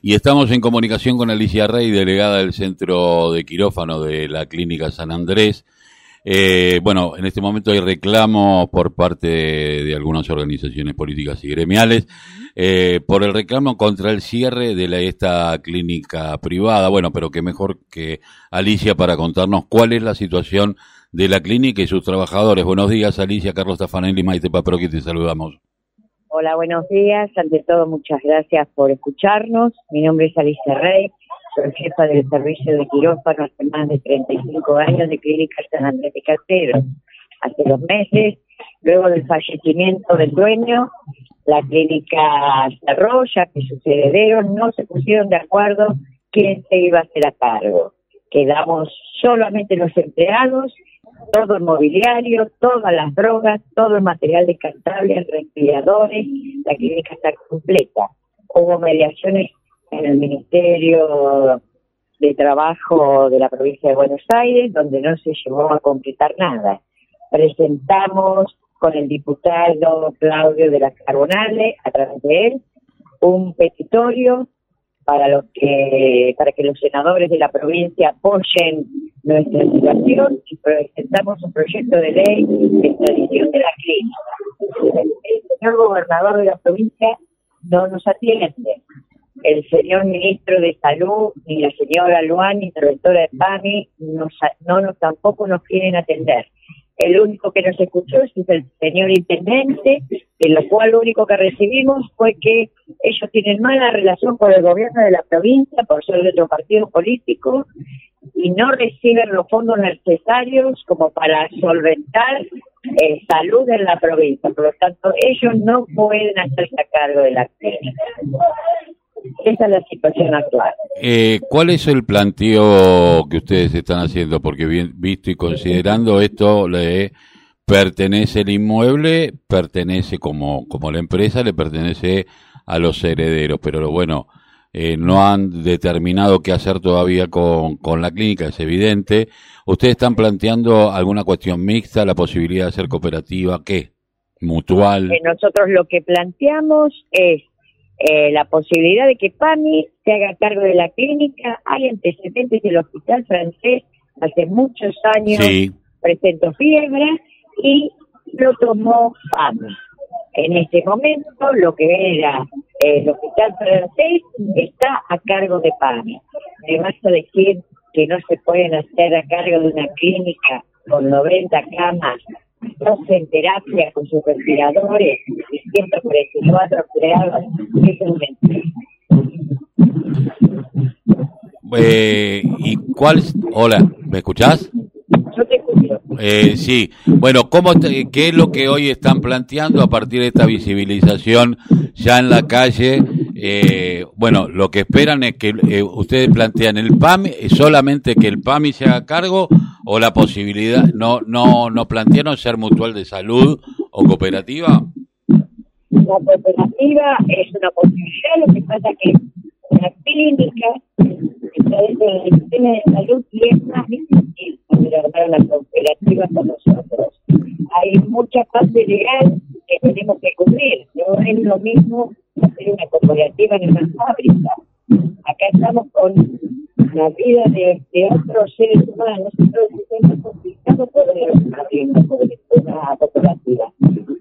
Y estamos en comunicación con Alicia Rey, delegada del Centro de Quirófano de la Clínica San Andrés. Eh, bueno, en este momento hay reclamos por parte de, algunas organizaciones políticas y gremiales eh, por el reclamo contra el cierre de esta clínica privada. Bueno, pero que mejor que Alicia para contarnos cuál es la situación de la clínica y sus trabajadores. Buenos días, Alicia, Carlos Tafanelli, Maite que te saludamos. Hola, buenos días. Ante todo, muchas gracias por escucharnos. Mi nombre es Alicia Rey, soy jefa del servicio de quirófano hace más de 35 años de Clínica San Andrés de Castelo. Hace dos meses, luego del fallecimiento del dueño, la clínica cerró ya que sus herederos no se pusieron de acuerdo quién se iba a hacer a cargo. Quedamos solamente los empleados todo el mobiliario, todas las drogas, todo el material descartable, respiradores, la clínica está completa. Hubo mediaciones en el Ministerio de Trabajo de la provincia de Buenos Aires, donde no se llevó a completar nada. Presentamos con el diputado Claudio de la Carbonale, a través de él, un petitorio para los que para que los senadores de la provincia apoyen nuestra situación y presentamos un proyecto de ley de extradición de la clínica. El señor gobernador de la provincia no nos atiende. El señor ministro de Salud ni la señora Luan, interventora de PAMI, no, nos, tampoco nos quieren atender. El único que nos escuchó es el señor intendente, en lo cual lo único que recibimos fue que ellos tienen mala relación con el gobierno de la provincia por ser de otro partido político y no reciben los fondos necesarios como para solventar eh, salud en la provincia. Por lo tanto, ellos no pueden hacerse cargo de la clínica. Esa es la situación actual. Eh, ¿Cuál es el planteo que ustedes están haciendo? Porque bien visto y considerando esto, le pertenece el inmueble, pertenece como, como la empresa, le pertenece a los herederos, pero bueno, eh, no han determinado qué hacer todavía con, con la clínica, es evidente. ¿Ustedes están planteando alguna cuestión mixta, la posibilidad de hacer cooperativa, qué? ¿Mutual? Eh, nosotros lo que planteamos es eh, la posibilidad de que PAMI se haga cargo de la clínica. Hay antecedentes del hospital francés hace muchos años, presentó fiebre y lo tomó PAMI. En este momento, lo que era el hospital francés está a cargo de PAMI. Me vas a decir que no se pueden hacer a cargo de una clínica con 90 camas 12 en terapia con sus respiradores y 144 empleados, es un eh, ¿Y cuál? Hola, ¿me escuchás? Yo te escucho. Eh, sí, bueno, ¿cómo ¿qué es lo que hoy están planteando a partir de esta visibilización ya en la calle? Eh, bueno, lo que esperan es que eh, ustedes plantean el PAMI, solamente que el PAMI se haga cargo o la posibilidad, no, no, no plantearon ser mutual de salud o cooperativa. La cooperativa es una posibilidad, lo que pasa que la clínica del sistema de salud y es más difícil poder una cooperativa con nosotros. Hay mucha parte legal que tenemos que cubrir, no es lo mismo hacer una cooperativa en una fábrica. Acá estamos con la vida de, otros seres humanos, una cooperativa.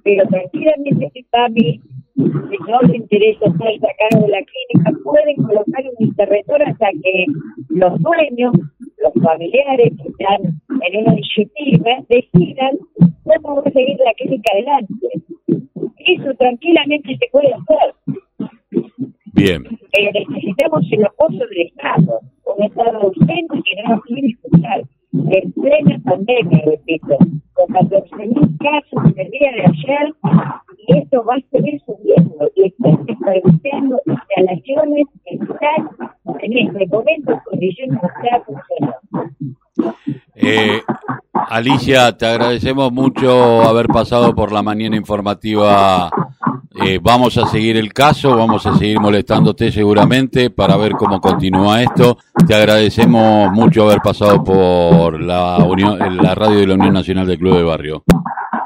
Pero tranquilamente si PAMI, si no le interesa estar sacando de la clínica, pueden colocar un interventor hasta que los dueños, los familiares que están en una iniciativa, decidan cómo va a seguir la clínica adelante. Eso tranquilamente se puede hacer. Bien. Eh, necesitamos el apoyo del Estado, un Estado urgente que no nos quiere escuchar. En plena pandemia, repito, con 14.000 casos el día de ayer, y esto va a seguir subiendo y está produciendo instalaciones que están en este momento en condiciones estar. Eh, Alicia, te agradecemos mucho haber pasado por la mañana informativa. Eh, vamos a seguir el caso, vamos a seguir molestándote seguramente para ver cómo continúa esto. Te agradecemos mucho haber pasado por la, unión, la radio de la Unión Nacional del Club de Barrio.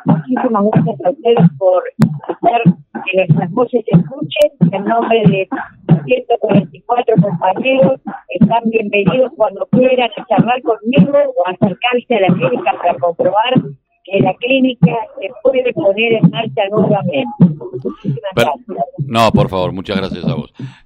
Muchísimas gracias a ustedes por hacer que nuestras voces se escuchen en nombre de 144 compañeros están bienvenidos cuando quieran a charlar conmigo o acercarse a la clínica para comprobar que la clínica se puede poner en marcha nuevamente. No, por favor, muchas gracias a vos.